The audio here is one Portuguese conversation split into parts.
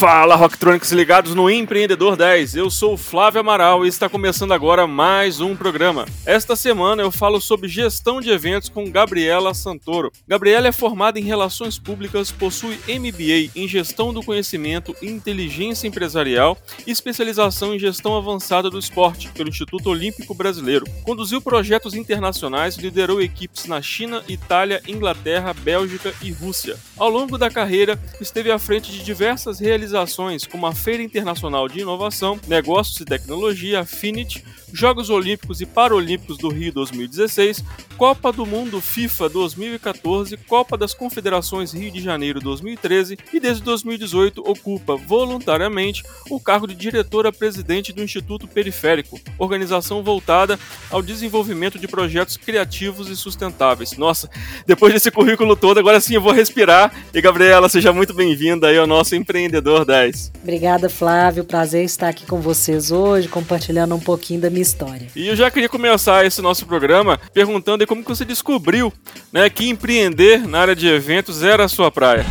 Fala, Rocktronics ligados no Empreendedor 10. Eu sou o Flávio Amaral e está começando agora mais um programa. Esta semana eu falo sobre gestão de eventos com Gabriela Santoro. Gabriela é formada em Relações Públicas, possui MBA em Gestão do Conhecimento e Inteligência Empresarial e especialização em Gestão Avançada do Esporte pelo Instituto Olímpico Brasileiro. Conduziu projetos internacionais, liderou equipes na China, Itália, Inglaterra, Bélgica e Rússia. Ao longo da carreira, esteve à frente de diversas realizações realizações como a Feira Internacional de Inovação, Negócios e Tecnologia, Finit, Jogos Olímpicos e Paralímpicos do Rio 2016, Copa do Mundo FIFA 2014, Copa das Confederações Rio de Janeiro 2013 e desde 2018 ocupa voluntariamente o cargo de diretora-presidente do Instituto Periférico, organização voltada ao desenvolvimento de projetos criativos e sustentáveis. Nossa, depois desse currículo todo, agora sim eu vou respirar. E Gabriela, seja muito bem-vinda aí ao nosso Empreendedor 10. Obrigada, Flávio. Prazer estar aqui com vocês hoje, compartilhando um pouquinho da minha história. E eu já queria começar esse nosso programa perguntando como que você descobriu né, que empreender na área de eventos era a sua praia.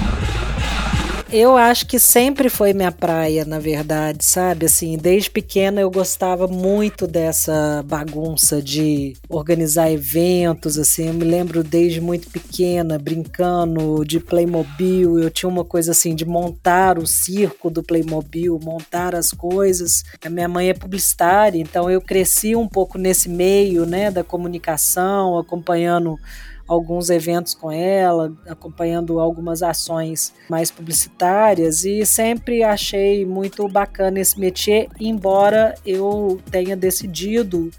Eu acho que sempre foi minha praia, na verdade, sabe? Assim, desde pequena eu gostava muito dessa bagunça de organizar eventos, assim. Eu me lembro desde muito pequena brincando de Playmobil. Eu tinha uma coisa assim de montar o circo do Playmobil, montar as coisas. A minha mãe é publicitária, então eu cresci um pouco nesse meio, né, da comunicação, acompanhando alguns eventos com ela, acompanhando algumas ações mais publicitárias e sempre achei muito bacana esse métier, embora eu tenha decidido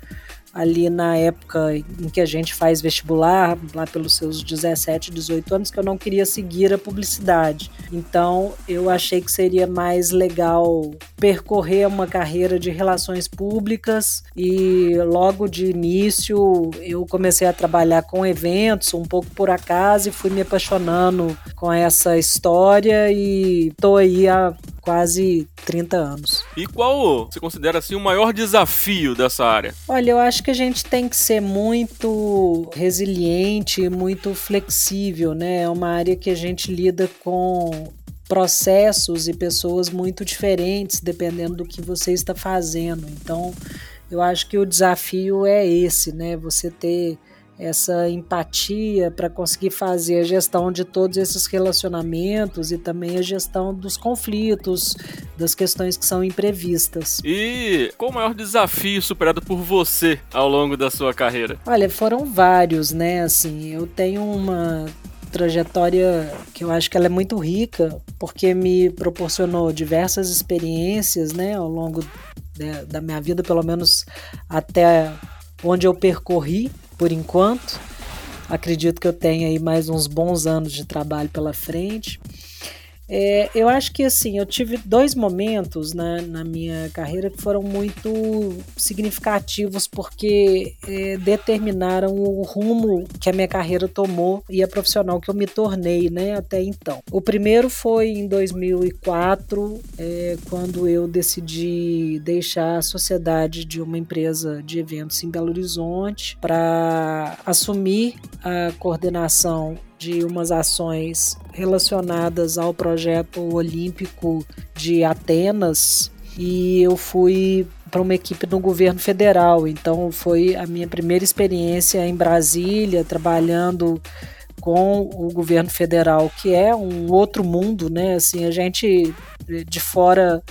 ali na época em que a gente faz vestibular, lá pelos seus 17, 18 anos, que eu não queria seguir a publicidade. Então eu achei que seria mais legal percorrer uma carreira de relações públicas e logo de início eu comecei a trabalhar com eventos, um pouco por acaso, e fui me apaixonando com essa história e estou aí há quase 30 anos. E qual você considera assim o maior desafio dessa área? Olha, eu acho que a gente tem que ser muito resiliente, muito flexível, né? É uma área que a gente lida com processos e pessoas muito diferentes dependendo do que você está fazendo. Então, eu acho que o desafio é esse, né? Você ter essa empatia para conseguir fazer a gestão de todos esses relacionamentos e também a gestão dos conflitos, das questões que são imprevistas. E qual o maior desafio superado por você ao longo da sua carreira? Olha, foram vários, né? Assim, eu tenho uma trajetória que eu acho que ela é muito rica, porque me proporcionou diversas experiências, né, ao longo da minha vida, pelo menos até onde eu percorri por enquanto. Acredito que eu tenho aí mais uns bons anos de trabalho pela frente. É, eu acho que assim, eu tive dois momentos na, na minha carreira que foram muito significativos porque é, determinaram o rumo que a minha carreira tomou e a profissional que eu me tornei né, até então. O primeiro foi em 2004, é, quando eu decidi deixar a sociedade de uma empresa de eventos em Belo Horizonte para assumir a coordenação de umas ações relacionadas ao projeto olímpico de Atenas e eu fui para uma equipe no governo federal. Então foi a minha primeira experiência em Brasília, trabalhando com o governo federal, que é um outro mundo, né? Assim, a gente de fora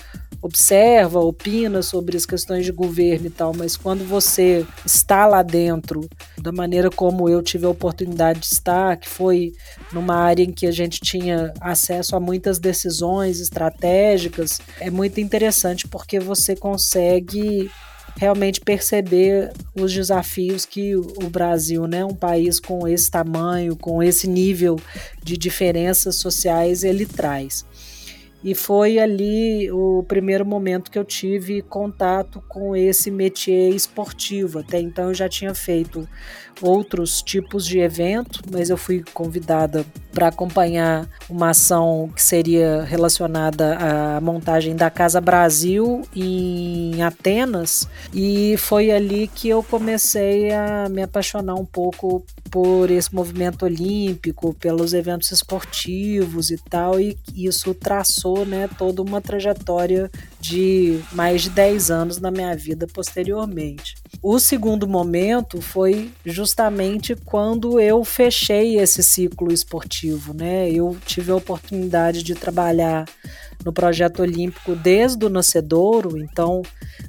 observa, opina sobre as questões de governo e tal, mas quando você está lá dentro, da maneira como eu tive a oportunidade de estar, que foi numa área em que a gente tinha acesso a muitas decisões estratégicas, é muito interessante porque você consegue realmente perceber os desafios que o Brasil, né, um país com esse tamanho, com esse nível de diferenças sociais, ele traz. E foi ali o primeiro momento que eu tive contato com esse métier esportivo. Até então eu já tinha feito outros tipos de evento, mas eu fui convidada para acompanhar uma ação que seria relacionada à montagem da Casa Brasil em Atenas e foi ali que eu comecei a me apaixonar um pouco por esse movimento olímpico, pelos eventos esportivos e tal, e isso traçou né, toda uma trajetória de mais de 10 anos na minha vida posteriormente. O segundo momento foi justamente quando eu fechei esse ciclo esportivo, né? Eu tive a oportunidade de trabalhar no projeto olímpico desde o nascedouro, então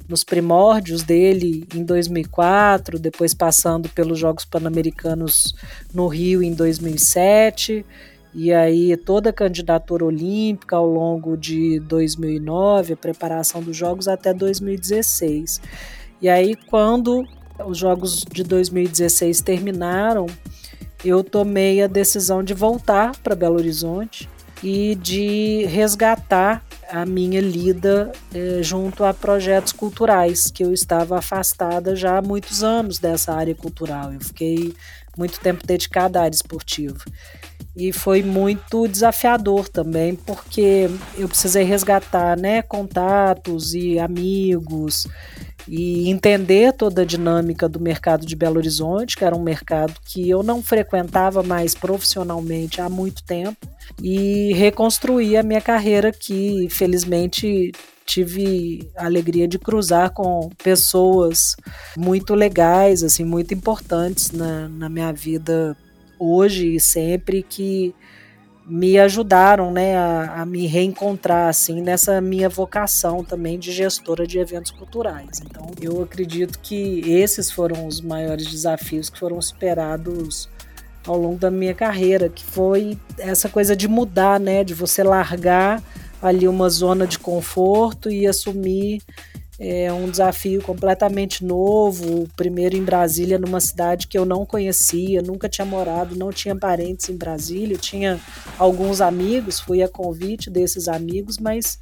nos primórdios dele em 2004, depois passando pelos Jogos Pan-Americanos no Rio em 2007, e aí toda a candidatura olímpica ao longo de 2009, a preparação dos Jogos até 2016. E aí quando os Jogos de 2016 terminaram, eu tomei a decisão de voltar para Belo Horizonte e de resgatar a minha lida eh, junto a projetos culturais, que eu estava afastada já há muitos anos dessa área cultural. Eu fiquei muito tempo dedicada à área esportiva. E foi muito desafiador também, porque eu precisei resgatar né, contatos e amigos e entender toda a dinâmica do mercado de Belo Horizonte, que era um mercado que eu não frequentava mais profissionalmente há muito tempo, e reconstruir a minha carreira que felizmente tive a alegria de cruzar com pessoas muito legais, assim, muito importantes na, na minha vida hoje e sempre que me ajudaram né, a, a, me reencontrar assim nessa minha vocação também de gestora de eventos culturais. Então eu acredito que esses foram os maiores desafios que foram superados ao longo da minha carreira, que foi essa coisa de mudar, né, de você largar ali uma zona de conforto e assumir é um desafio completamente novo. Primeiro em Brasília, numa cidade que eu não conhecia, nunca tinha morado, não tinha parentes em Brasília, tinha alguns amigos, fui a convite desses amigos, mas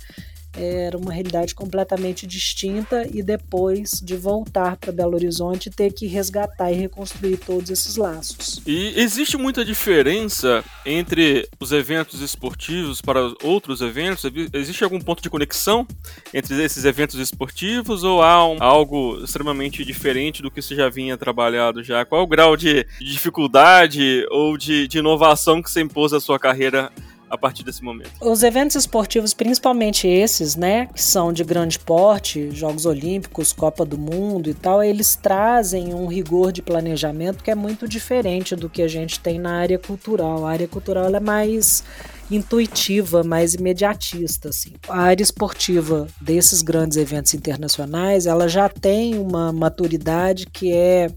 era uma realidade completamente distinta e depois de voltar para Belo Horizonte ter que resgatar e reconstruir todos esses laços. E existe muita diferença entre os eventos esportivos para outros eventos? Existe algum ponto de conexão entre esses eventos esportivos ou há um, algo extremamente diferente do que você já vinha trabalhado já? Qual o grau de dificuldade ou de, de inovação que você impôs à sua carreira a partir desse momento? Os eventos esportivos, principalmente esses, né, que são de grande porte, Jogos Olímpicos, Copa do Mundo e tal, eles trazem um rigor de planejamento que é muito diferente do que a gente tem na área cultural. A área cultural é mais intuitiva, mais imediatista. Assim. A área esportiva desses grandes eventos internacionais, ela já tem uma maturidade que é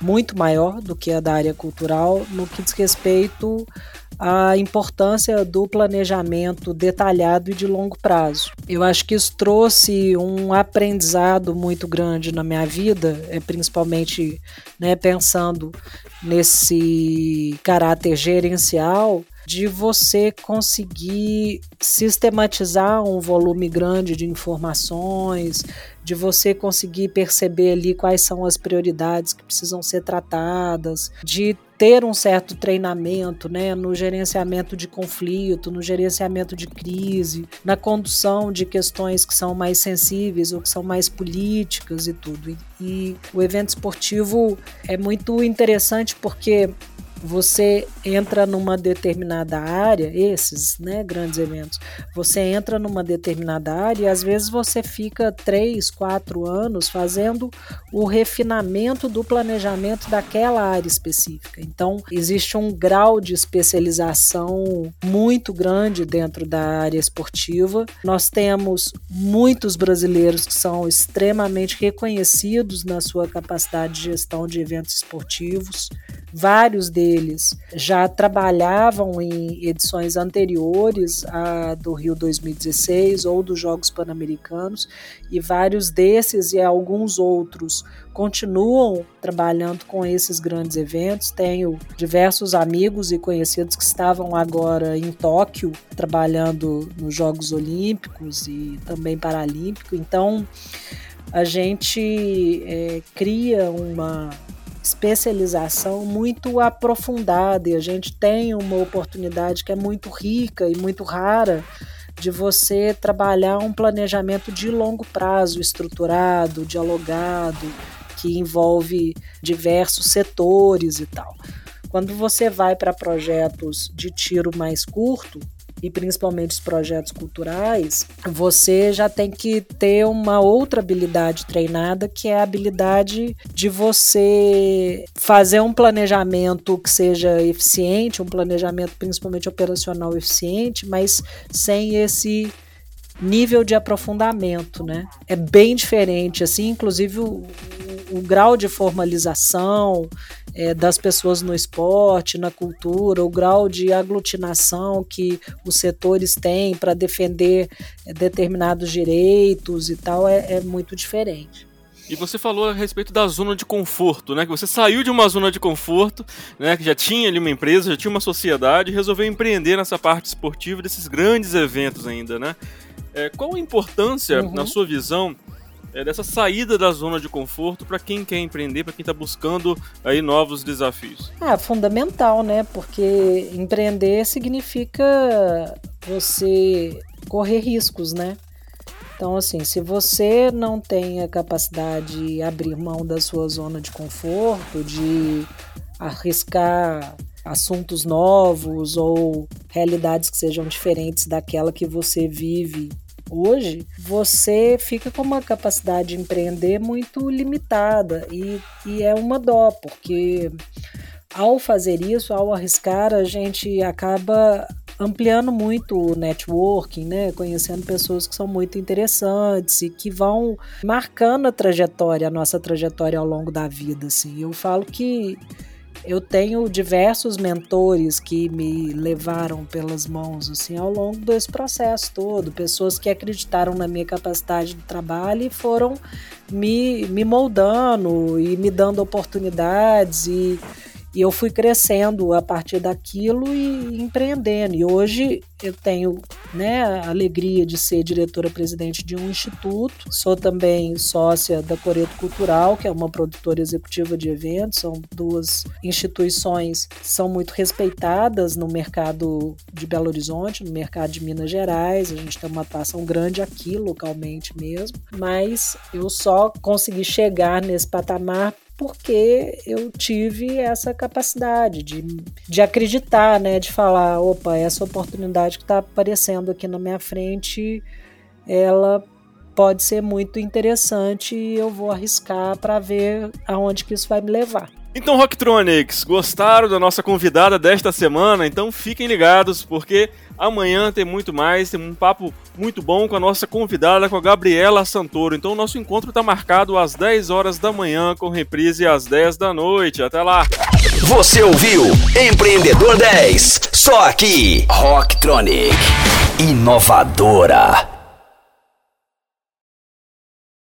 muito maior do que a da área cultural no que diz respeito a importância do planejamento detalhado e de longo prazo. Eu acho que isso trouxe um aprendizado muito grande na minha vida, é, principalmente né, pensando nesse caráter gerencial de você conseguir sistematizar um volume grande de informações, de você conseguir perceber ali quais são as prioridades que precisam ser tratadas, de ter um certo treinamento né, no gerenciamento de conflito, no gerenciamento de crise, na condução de questões que são mais sensíveis ou que são mais políticas e tudo. E, o evento esportivo é muito interessante porque você entra numa determinada área, esses né, grandes eventos, você entra numa determinada área e às vezes você fica três, quatro anos fazendo o refinamento do planejamento daquela área específica. Então, existe um grau de especialização muito grande dentro da área esportiva. Nós temos muitos brasileiros que são extremamente reconhecidos na sua capacidade de gestão de eventos esportivos. Vários deles já trabalhavam em edições anteriores à do Rio 2016 ou dos Jogos Pan-Americanos, e vários desses e alguns outros continuam trabalhando com esses grandes eventos. Tenho diversos amigos e conhecidos que estavam agora em Tóquio trabalhando nos Jogos Olímpicos e também Paralímpico. Então, a gente é, cria uma especialização muito aprofundada e a gente tem uma oportunidade que é muito rica e muito rara de você trabalhar um planejamento de longo prazo, estruturado, dialogado, que envolve diversos setores e tal. Quando você vai para projetos de tiro mais curto, e principalmente os projetos culturais, você já tem que ter uma outra habilidade treinada, que é a habilidade de você fazer um planejamento que seja eficiente, um planejamento principalmente operacional eficiente, mas sem esse nível de aprofundamento, né? É bem diferente, assim, inclusive o, o, grau de formalização é, das pessoas no esporte, na cultura, o grau de aglutinação que os setores têm para defender é, determinados direitos e tal é, é muito diferente. E você falou a respeito da zona de conforto, né? Que você saiu de uma zona de conforto, né? Que já tinha ali uma empresa, já tinha uma sociedade, e resolveu empreender nessa parte esportiva desses grandes eventos ainda, né? É, qual a importância, uhum. na sua visão, é, dessa saída da zona de conforto para quem quer empreender, para quem está buscando aí novos desafios? Ah, fundamental, né? Porque empreender significa você correr riscos, né? Então, assim, se você não tem a capacidade de abrir mão da sua zona de conforto, de arriscar assuntos novos ou realidades que sejam diferentes daquela que você vive hoje, você fica com uma capacidade de empreender muito limitada e, e é uma dó, porque ao fazer isso, ao arriscar, a gente acaba ampliando muito o networking, né? Conhecendo pessoas que são muito interessantes e que vão marcando a trajetória, a nossa trajetória ao longo da vida, assim. Eu falo que eu tenho diversos mentores que me levaram pelas mãos assim ao longo desse processo todo, pessoas que acreditaram na minha capacidade de trabalho e foram me, me moldando e me dando oportunidades e e eu fui crescendo a partir daquilo e empreendendo. E hoje eu tenho né, a alegria de ser diretora-presidente de um instituto. Sou também sócia da Coreto Cultural, que é uma produtora executiva de eventos. São duas instituições que são muito respeitadas no mercado de Belo Horizonte, no mercado de Minas Gerais. A gente tem uma atuação grande aqui, localmente mesmo. Mas eu só consegui chegar nesse patamar porque eu tive essa capacidade de, de acreditar, né, de falar, opa, essa que está aparecendo aqui na minha frente, ela pode ser muito interessante e eu vou arriscar para ver aonde que isso vai me levar. Então, Rocktronics, gostaram da nossa convidada desta semana? Então fiquem ligados, porque amanhã tem muito mais, tem um papo muito bom com a nossa convidada, com a Gabriela Santoro. Então o nosso encontro está marcado às 10 horas da manhã, com reprise às 10 da noite. Até lá! Você ouviu Empreendedor 10, só aqui, Rocktronic, inovadora.